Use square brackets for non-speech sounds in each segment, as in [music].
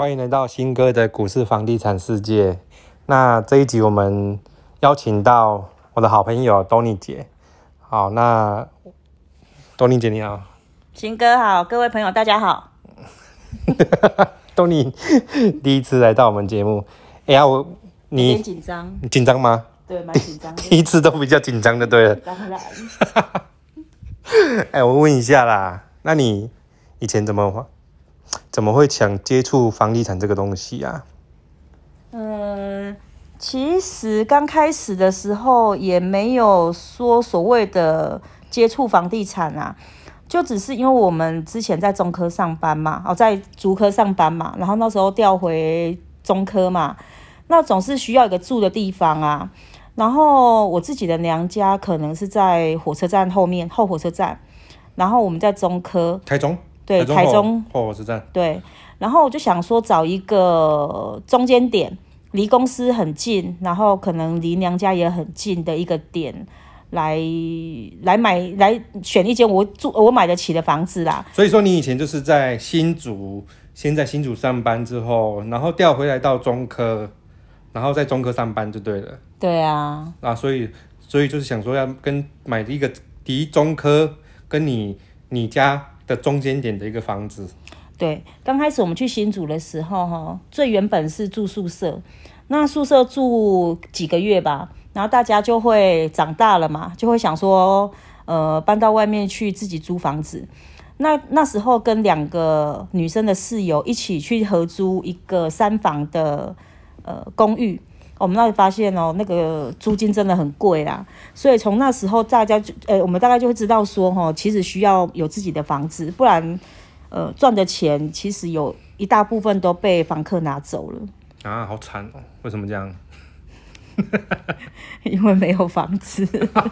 欢迎来到新哥的股市房地产世界。那这一集我们邀请到我的好朋友 Tony 姐。好，那 Tony 姐你好。新哥好，各位朋友大家好。[laughs] Tony 第一次来到我们节目，哎呀，我你点紧张，你紧张吗？对，蛮紧张。[laughs] 第一次都比较紧张的，对了。当然，[laughs] 哎，我问一下啦，那你以前怎么怎么会想接触房地产这个东西啊？嗯，其实刚开始的时候也没有说所谓的接触房地产啊，就只是因为我们之前在中科上班嘛，哦，在竹科上班嘛，然后那时候调回中科嘛，那总是需要一个住的地方啊。然后我自己的娘家可能是在火车站后面后火车站，然后我们在中科，台中，对，台中后火车站。对，然后我就想说找一个中间点，离公司很近，然后可能离娘家也很近的一个点，来来买来选一间我住我买得起的房子啦。所以说你以前就是在新竹，先在新竹上班之后，然后调回来到中科，然后在中科上班就对了对啊，啊，所以所以就是想说要跟买一个离中科跟你你家的中间点的一个房子，对，刚开始我们去新组的时候，哈，最原本是住宿舍，那宿舍住几个月吧，然后大家就会长大了嘛，就会想说，呃，搬到外面去自己租房子。那那时候跟两个女生的室友一起去合租一个三房的呃公寓，我们那里发现哦，那个租金真的很贵啦，所以从那时候大家就呃，我们大概就会知道说，哈，其实需要有自己的房子，不然呃赚的钱其实有一大部分都被房客拿走了，啊，好惨哦！为什么这样？[laughs] [laughs] 因为没有房子。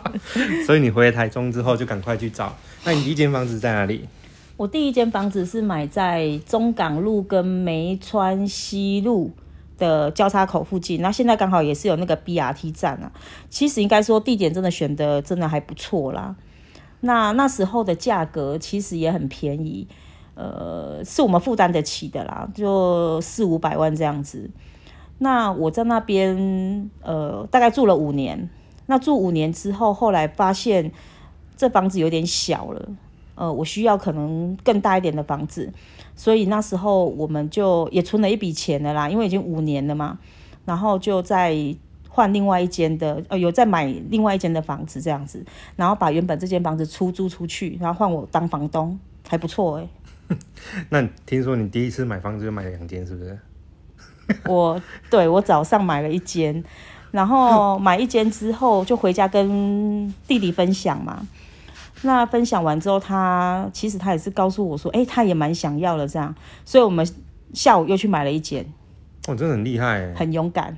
[laughs] 所以你回台中之后就赶快去找。那你第一间房子在哪里？我第一间房子是买在中港路跟梅川西路的交叉口附近，那现在刚好也是有那个 BRT 站啊。其实应该说地点真的选的真的还不错啦。那那时候的价格其实也很便宜，呃，是我们负担得起的啦，就四五百万这样子。那我在那边呃大概住了五年，那住五年之后，后来发现这房子有点小了。呃，我需要可能更大一点的房子，所以那时候我们就也存了一笔钱的啦，因为已经五年了嘛，然后就在换另外一间的，呃，有在买另外一间的房子这样子，然后把原本这间房子出租出去，然后换我当房东，还不错哎、[laughs] 那听说你第一次买房子就买了两间，是不是？[laughs] 我对我早上买了一间，然后买一间之后就回家跟弟弟分享嘛。那分享完之后，他其实他也是告诉我说，哎、他也蛮想要的这样，所以我们下午又去买了一间，哦，真的很厉害哎！很勇敢。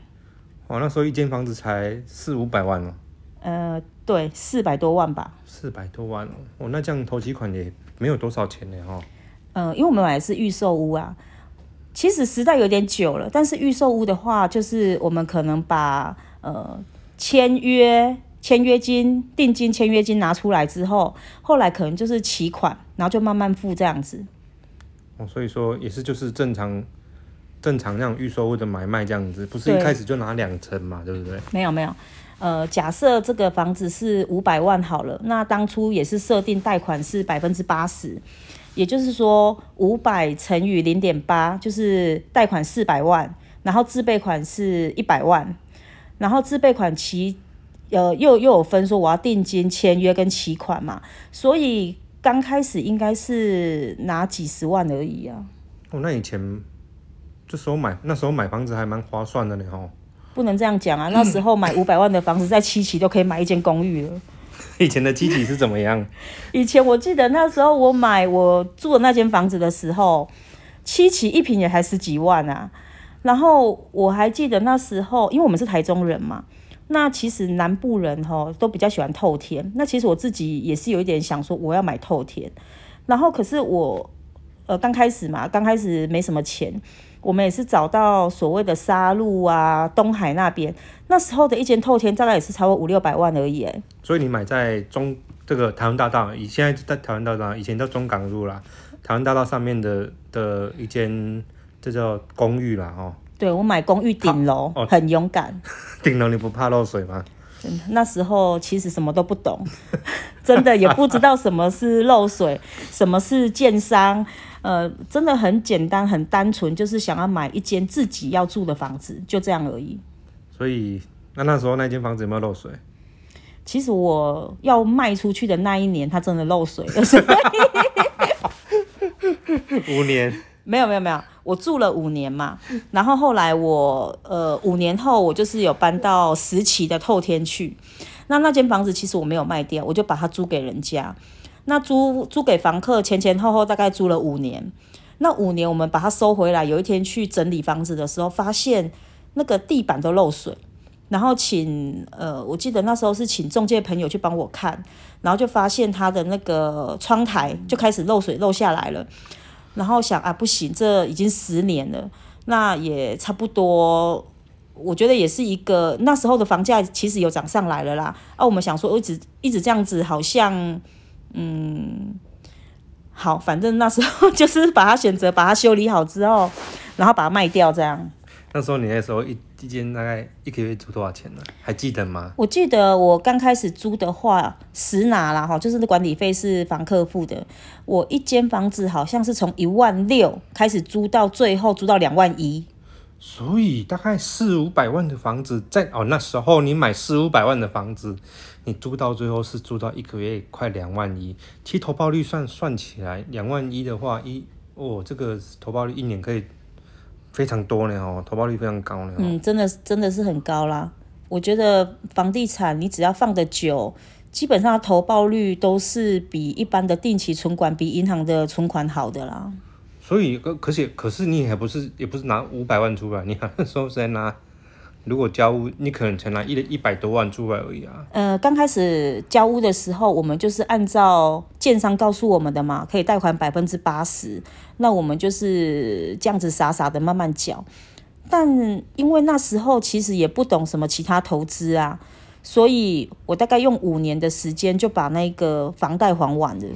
哇，那时候一间房子才四五百万哦，呃，对，四百多万吧。四百多万哦，哦，那这样投期款也没有多少钱呢哈。呃，因为我们买的是预售屋啊，其实时代有点久了，但是预售屋的话，就是我们可能把呃签约、签约金、定金、签约金拿出来之后，后来可能就是期款，然后就慢慢付这样子。哦，所以说也是就是正常正常那种预售屋的买卖这样子，不是一对开始就拿两成嘛，对不对？没有没有，呃，假设这个房子是五百万好了，那当初也是设定贷款是百分之八十，也就是说五百乘以零点八，就是贷款四百万，然后自备款是一百万，然后自备款期呃又又有分说我要定金、签约跟期款嘛，所以刚开始应该是拿几十万而已啊，哦，那以前这时候买那时候买房子还蛮划算的呢哦。不能这样讲啊，[laughs] 那时候买五百万的房子在七期都可以买一间公寓了。[laughs] 以前的基底是怎么样？[laughs] 以前我记得那时候我买我住的那间房子的时候，七期一平也才十几万啊。然后我还记得那时候，因为我们是台中人嘛，那其实南部人哈都比较喜欢透天。那其实我自己也是有一点想说我要买透天，然后可是我呃刚开始嘛，刚开始没什么钱，我们也是找到所谓的沙路啊、东海那边，那时候的一间透天大概也是超过五六百万而已。哎，所以你买在中这个台湾大道，以现在在台湾大道，以前叫中港路啦，台湾大道上面的的一间这叫公寓啦哦。对我买公寓顶楼，哦很勇敢。[laughs] 顶楼你不怕漏水吗？真的那时候其实什么都不懂，[laughs] 真的也不知道什么是漏水，[laughs] 什么是建商，呃，真的很简单很单纯，就是想要买一间自己要住的房子，就这样而已。所以那那时候那间房子有没有漏水？其实我要卖出去的那一年，它真的漏水了，所以五年，没有没有没有，我住了五年嘛，然后后来我呃五年后我就是有搬到石岐的透天去，那那间房子其实我没有卖掉，我就把它租给人家，那租租给房客前前后后大概租了五年，那五年我们把它收回来，有一天去整理房子的时候，发现那个地板都漏水。然后请呃，我记得那时候是请中介朋友去帮我看，然后就发现他的那个窗台就开始漏水漏下来了。然后想啊，不行，这已经十年了，那也差不多。我觉得也是一个那时候的房价其实有涨上来了啦。啊，我们想说一直一直这样子，好像嗯，好，反正那时候 [laughs] 就是把它选择把它修理好之后，然后把它卖掉这样。那时候你那时候一一间大概一个月租多少钱呢？还记得吗？我记得我刚开始租的话，实拿啦哈，就是管理费是房客付的。我一间房子好像是从一万六开始租到最后租到两万一。所以大概四五百万的房子，在哦那时候你买四五百万的房子，你租到最后是租到一个月快两万一。其实投报率算算起来，两万一的话，一哦这个投报率一年可以非常多呢哦，投报率非常高呢、哦。嗯，真的真的是很高啦。我觉得房地产你只要放得久，基本上投报率都是比一般的定期存款、比银行的存款好的啦。所以可可是可是你还不是也不是拿五百万出来，你那时候是在拿，如果交屋你可能才拿一一百多万出来而已啊。呃，刚开始交屋的时候，我们就是按照建商告诉我们的嘛，可以贷款百分之八十，那我们就是这样子傻傻的慢慢缴。但因为那时候其实也不懂什么其他投资啊，所以我大概用五年的时间就把那个房贷还完了。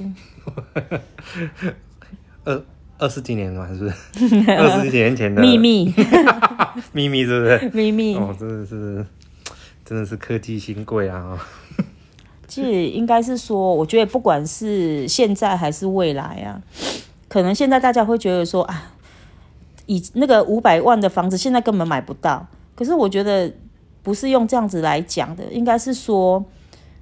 二 [laughs] 二十几年嘛，是不是？[laughs] 二十几年前的秘密，[laughs] 秘密是不是？秘密，哦，真的是真的是科技新贵啊！哦 [laughs] 其实应该是说，我觉得不管是现在还是未来啊，可能现在大家会觉得说啊，以那个五百万的房子现在根本买不到。可是我觉得不是用这样子来讲的，应该是说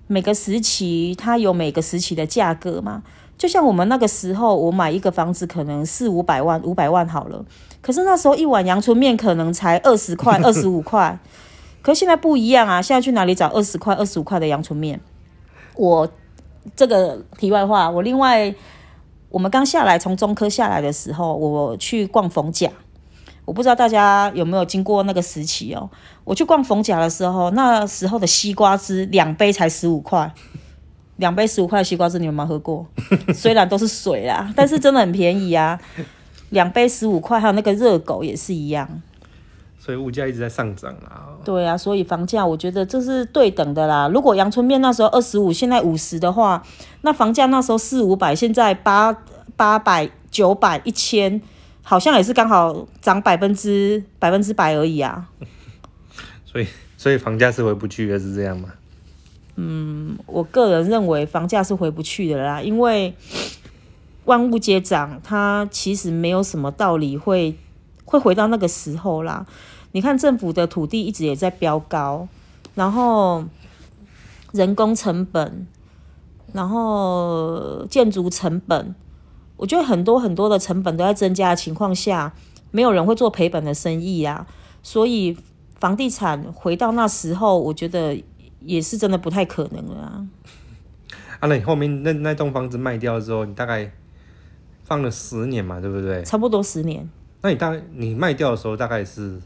每个时期它有每个时期的价格嘛。就像我们那个时候，我买一个房子可能四五百万，五百万好了，可是那时候一碗阳春面可能才二十块、[laughs] 二十五块。可是现在不一样啊！现在去哪里找二十块、二十五块的阳春面？我这个题外话，我另外我们刚下来从中科下来的时候，我去逛逢甲，我不知道大家有没有经过那个时期哦。我去逛逢甲的时候，那时候的西瓜汁两杯才十五块，两杯十五块的西瓜汁，你们有没有喝过？[laughs] 虽然都是水啦，但是真的很便宜啊。两杯十五块，还有那个热狗也是一样。所以物价一直在上涨啊。对啊，所以房价我觉得这是对等的啦。如果阳春面那时候二十五，现在五十的话，那房价那时候四五百，现在八八百、九百、一千，好像也是刚好涨百分之百分之百而已啊。[laughs] 所以所以房价是回不去的，是这样吗？嗯我个人认为房价是回不去的啦，因为万物皆涨，它其实没有什么道理会会回到那个时候啦。你看政府的土地一直也在飙高，然后人工成本，然后建筑成本，我觉得很多很多的成本都在增加的情况下，没有人会做赔本的生意啊。所以房地产回到那时候，我觉得也是真的不太可能了啊。啊，那你后面那那栋房子卖掉之后，你大概放了十年嘛，对不对？差不多十年，那你大概你卖掉的时候，大概是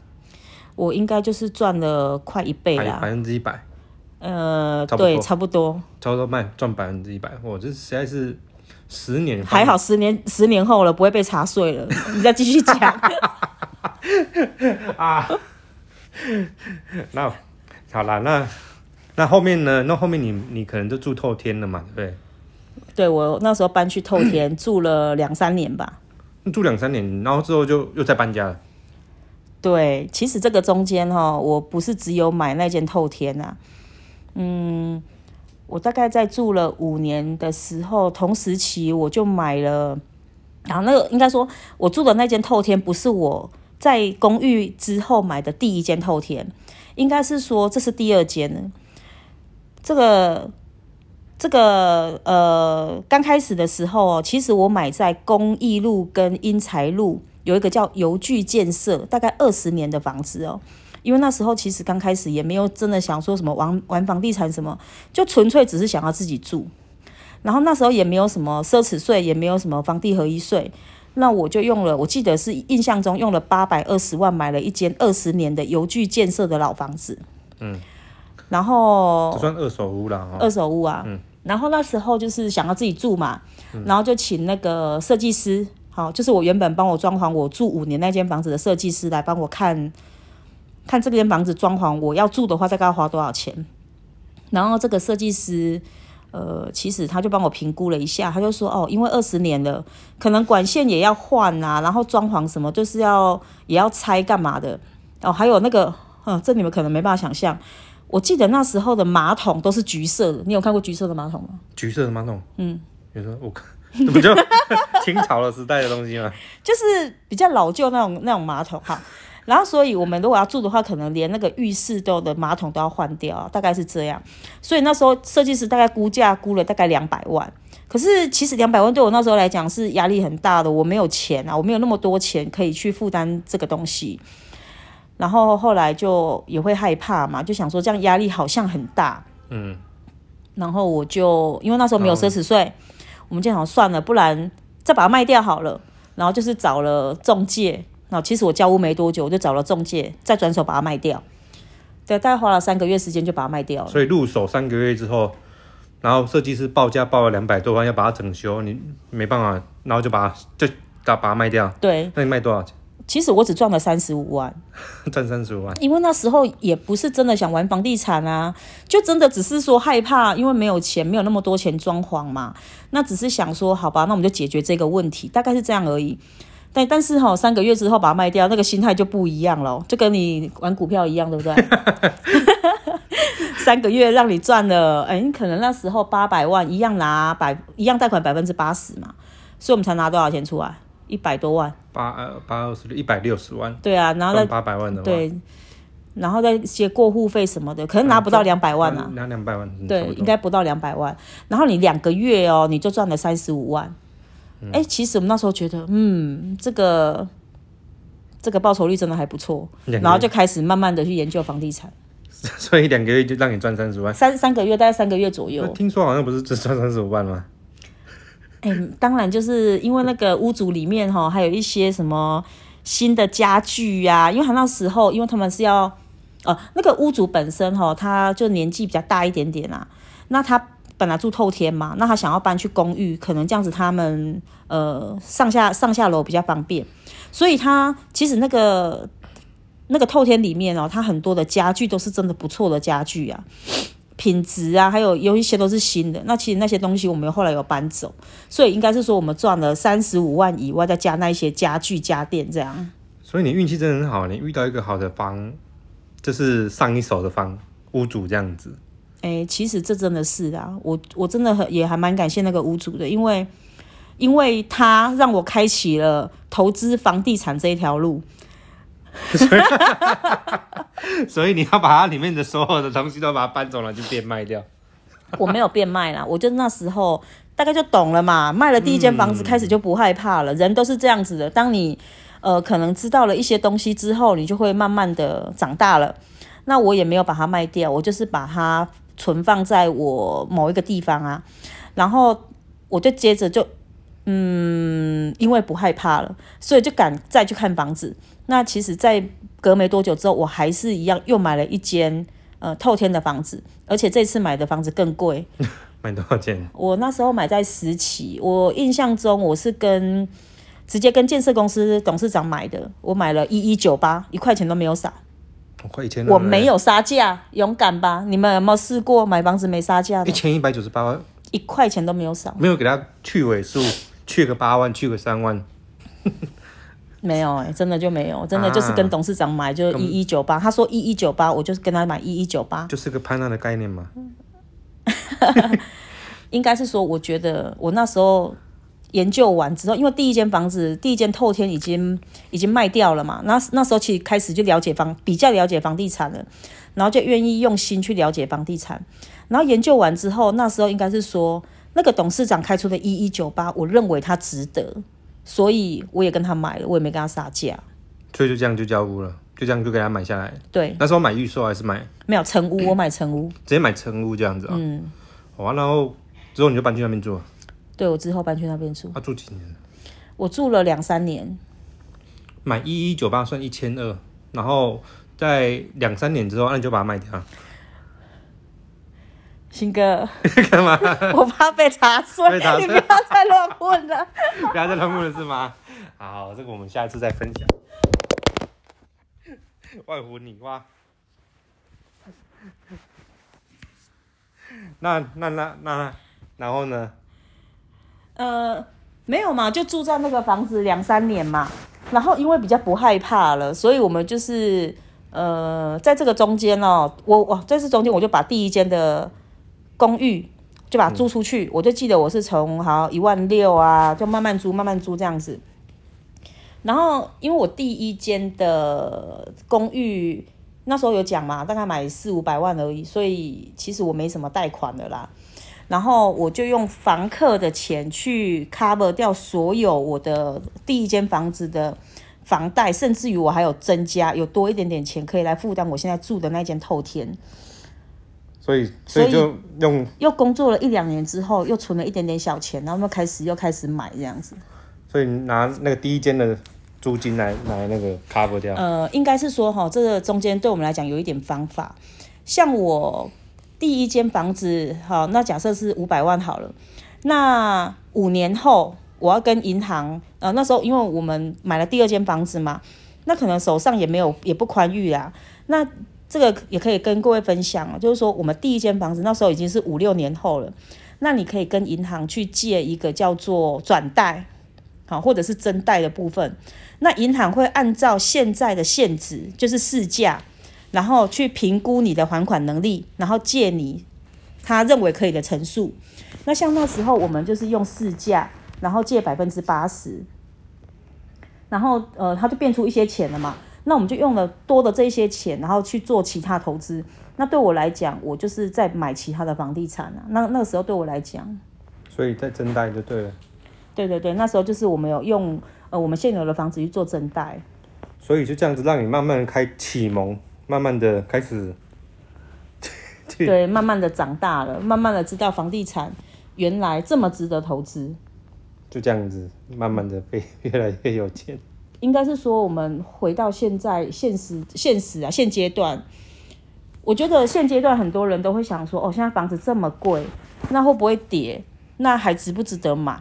我应该就是赚了快一倍啦百。分之一百，呃，对，差不多，差不多卖赚百分之一百，我，这实在是十年还好十年十年后了，不会被查税了。[laughs] 你再继续讲。[laughs] 啊。[laughs] 那好啦，那那后面呢？那后面你你可能就住透天了嘛，对不对？对我那时候搬去透天住了两三年吧。住两三年，然后之后就又再搬家了。对，其实这个中间哈，我不是只有买那间透天啊，嗯，我大概在住了五年的时候，同时期我就买了，然后那个应该说，我住的那间透天不是我在公寓之后买的第一间透天，应该是说这是第二间呢。这个这个呃，刚开始的时候，其实我买在公益路跟英才路。有一个叫邮具建设，大概二十年的房子哦，因为那时候其实刚开始也没有真的想说什么玩玩房地产什么，就纯粹只是想要自己住。然后那时候也没有什么奢侈税，也没有什么房地合一税，那我就用了，我记得是印象中用了八百二十万买了一间二十年的邮具建设的老房子。嗯，然后算二手屋了，二手屋啊。嗯，然后那时候就是想要自己住嘛，然后就请那个设计师。好，就是我原本帮我装潢我住五年那间房子的设计师来帮我看，看这间房子装潢我要住的话大概要花多少钱。然后这个设计师，呃，其实他就帮我评估了一下，他就说，哦，因为二十年了，可能管线也要换啊，然后装潢什么就是要也要拆干嘛的。哦，还有那个，嗯，这你们可能没办法想象，我记得那时候的马桶都是橘色的，你有看过橘色的马桶吗？橘色的马桶，嗯，你说我看。[laughs] 不就 [laughs] 清朝的时代的东西吗？就是比较老旧那种那种马桶哈，然后所以我们如果要住的话，可能连那个浴室都的马桶都要换掉，大概是这样。所以那时候设计师大概估价估了大概两百万，可是其实两百万对我那时候来讲是压力很大的，我没有钱啊，我没有那么多钱可以去负担这个东西。然后后来就也会害怕嘛，就想说这样压力好像很大，嗯，然后我就因为那时候没有奢侈税。我们就想算了，不然再把它卖掉好了。然后就是找了中介，然后其实我交屋没多久，我就找了中介，再转手把它卖掉。对，大概花了三个月时间就把它卖掉了。所以入手三个月之后，然后设计师报价报了两百多万，要把它整修，你没办法，然后就把它就把把它卖掉。对，那你卖多少钱？其实我只赚了三十五万，[laughs] 赚三十五万，因为那时候也不是真的想玩房地产啊，就真的只是说害怕，因为没有钱，没有那么多钱装潢嘛，那只是想说，好吧，那我们就解决这个问题，大概是这样而已。但但是哈，三个月之后把它卖掉，那个心态就不一样了，就跟你玩股票一样，对不对？[laughs] [laughs] 三个月让你赚了，哎，你可能那时候八百万一样拿百一样贷款百分之八十嘛，所以我们才拿多少钱出来？一百多万，八呃八二十六，一百六十万。对啊，然后再八百万的对，然后再一些过户费什么的，可能拿不到两百万啊。拿两百万，对，应该不到两百万。然后你两个月哦，你就赚了三十五万。哎，其实我们那时候觉得，嗯，这个这个报酬率真的还不错，然后就开始慢慢的去研究房地产。所以两个月就让你赚三十万？三三个月大概三个月左右。听说好像不是只赚三十五万吗？哎，当然，就是因为那个屋主里面哈，还有一些什么新的家具呀。因为他那时候，因为他们是要，呃，那个屋主本身哈，他就年纪比较大一点点啊。那他本来住透天嘛，那他想要搬去公寓，可能这样子他们呃上下上下楼比较方便。所以他其实那个那个透天里面哦，他很多的家具都是真的不错的家具啊。品质啊，还有有一些都是新的。那其实那些东西我们后来有搬走，所以应该是说我们赚了三十五万以外，再加那一些家具家电这样。所以你运气真的很好，你遇到一个好的房，就是上一手的房屋主这样子。哎，其实这真的是啊，我我真的很也还蛮感谢那个屋主的，因为因为他让我开启了投资房地产这一条路。[laughs] 所以你要把它里面的所有的东西都把它搬走了，就变卖掉。我没有变卖啦，我就那时候大概就懂了嘛。卖了第一间房子，开始就不害怕了。人都是这样子的，当你呃可能知道了一些东西之后，你就会慢慢的长大了。那我也没有把它卖掉，我就是把它存放在我某一个地方啊。然后我就接着就嗯，因为不害怕了，所以就敢再去看房子。那其实，在隔没多久之后，我还是一样又买了一间呃透天的房子，而且这次买的房子更贵。[laughs] 买多少钱？[laughs] 我那时候买在十期，我印象中我是跟直接跟建设公司董事长买的，我买了一一九八，一块钱都没有少。快一千。我没有杀价，勇敢吧？你们有没有试过买房子没杀价的？一千一百九十八万，一块钱都没有少。没有给他去尾数，去个八万，去个三万。没有哎、真的就没有，真的就是跟董事长买就一一九八，他说一一九八，我就是跟他买一一九八，就是个潘娜的概念嘛。[laughs] 应该是说，我觉得我那时候研究完之后，因为第一间房子第一间透天已经已经卖掉了嘛，那那时候其实开始就了解房比较了解房地产了，然后就愿意用心去了解房地产，然后研究完之后，那时候应该是说那个董事长开出的一一九八，我认为他值得，所以我也跟他买了，我也没跟他杀价。所以就这样就交屋了，就这样就给他买下来。对，那时候买预售还是买没有成屋，[clears throat] 我买成屋。直接买成屋这样子啊？嗯，好啊，然后之后你就搬去那边住了，对我之后搬去那边住，他、住几年？我住了两三年。买一一九八算一千二，然后在两三年之后，那你就把它卖掉。新哥，干嘛？[laughs] 我怕被查税，被查你不要再乱问了。[laughs] 不要再乱问了是吗？好，这个我们下一次再分享。外乎你哇，那那那那然后呢？呃，没有嘛，就住在那个房子两三年嘛。然后因为比较不害怕了，所以我们就是呃，在这个中间哦，我我在这中间我就把第一间的公寓就把它租出去，我就记得我是从好一万六啊，就慢慢租慢慢租这样子。然后因为我第一间的公寓那时候有讲嘛，大概买四五百万而已，所以其实我没什么贷款的啦。然后我就用房客的钱去 cover 掉所有我的第一间房子的房贷，甚至于我还有增加，有多一点点钱可以来负担我现在住的那间透天。所以所以就用又工作了一两年之后，又存了一点点小钱，然后又开始又开始买这样子。所以拿那个第一间的租金来来那个 cover 掉。呃，应该是说哈，这个中间对我们来讲有一点方法。像我第一间房子，好，那假设是五百万好了，那五年后我要跟银行，呃，那时候因为我们买了第二间房子嘛，那可能手上也没有也不宽裕啦，那这个也可以跟各位分享啊，就是说我们第一间房子那时候已经是五六年后了，那你可以跟银行去借一个叫做转贷，好，或者是增贷的部分。那银行会按照现在的现值，就是市价，然后去评估你的还款能力，然后借你他认为可以的层数。那像那时候我们就是用市价，然后借百分之八十，然后呃，他就变出一些钱了嘛。那我们就用了多的这一些钱，然后去做其他投资。那对我来讲，我就是在买其他的房地产啊。那那个时候对我来讲，所以在增贷就对了。对对对，那时候就是我们有用呃我们现有的房子去做增贷。所以就这样子让你慢慢开启蒙，慢慢的开始。对，慢慢的长大了，慢慢的知道房地产原来这么值得投资。就这样子，慢慢的被越来越有钱。应该是说，我们回到现在现实现实啊，现阶段，我觉得现阶段很多人都会想说，哦，现在房子这么贵，那会不会跌？那还值不值得买？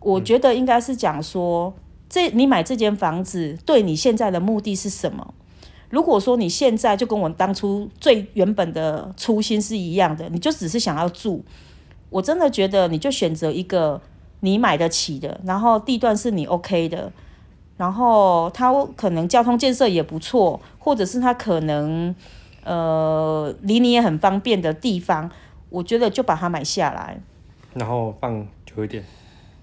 我觉得应该是讲说，这你买这间房子对你现在的目的是什么？如果说你现在就跟我当初最原本的初心是一样的，你就只是想要住，我真的觉得你就选择一个你买得起的，然后地段是你 OK 的，然后它可能交通建设也不错，或者是它可能呃离你也很方便的地方，我觉得就把它买下来。然后放久一点。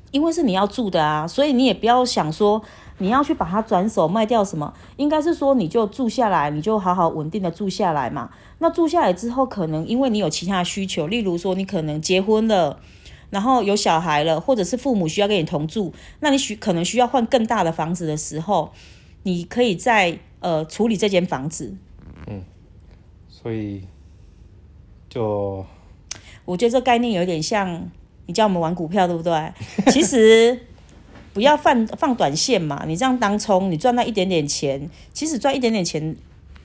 因为是你要住的啊，所以你也不要想说你要去把它转手卖掉什么，应该是说你就住下来，你就好好稳定的住下来嘛。那住下来之后，可能因为你有其他需求，例如说你可能结婚了，然后有小孩了，或者是父母需要跟你同住，那你需可能需要换更大的房子的时候，你可以在呃处理这间房子。嗯所以就我觉得这概念有点像你叫我们玩股票，对不对？[laughs] 其实不要放放短线嘛，你这样当冲，你赚那一点点钱，其实赚一点点钱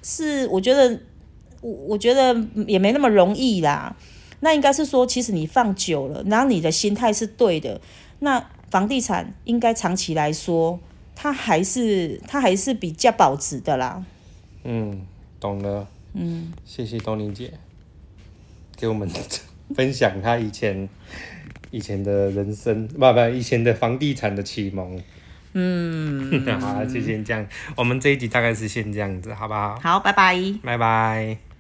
是我觉得我我觉得也没那么容易啦。那应该是说，其实你放久了，然后你的心态是对的，那房地产应该长期来说，它还是它还是比较保值的啦。嗯，懂了。嗯，谢谢东玲姐给我们分享她以前 [laughs] 以前的人生，不不，以前的房地产的启蒙。嗯，[laughs] 好，就先这样。我们这一集大概是先这样子，好不好？好，拜拜。拜拜。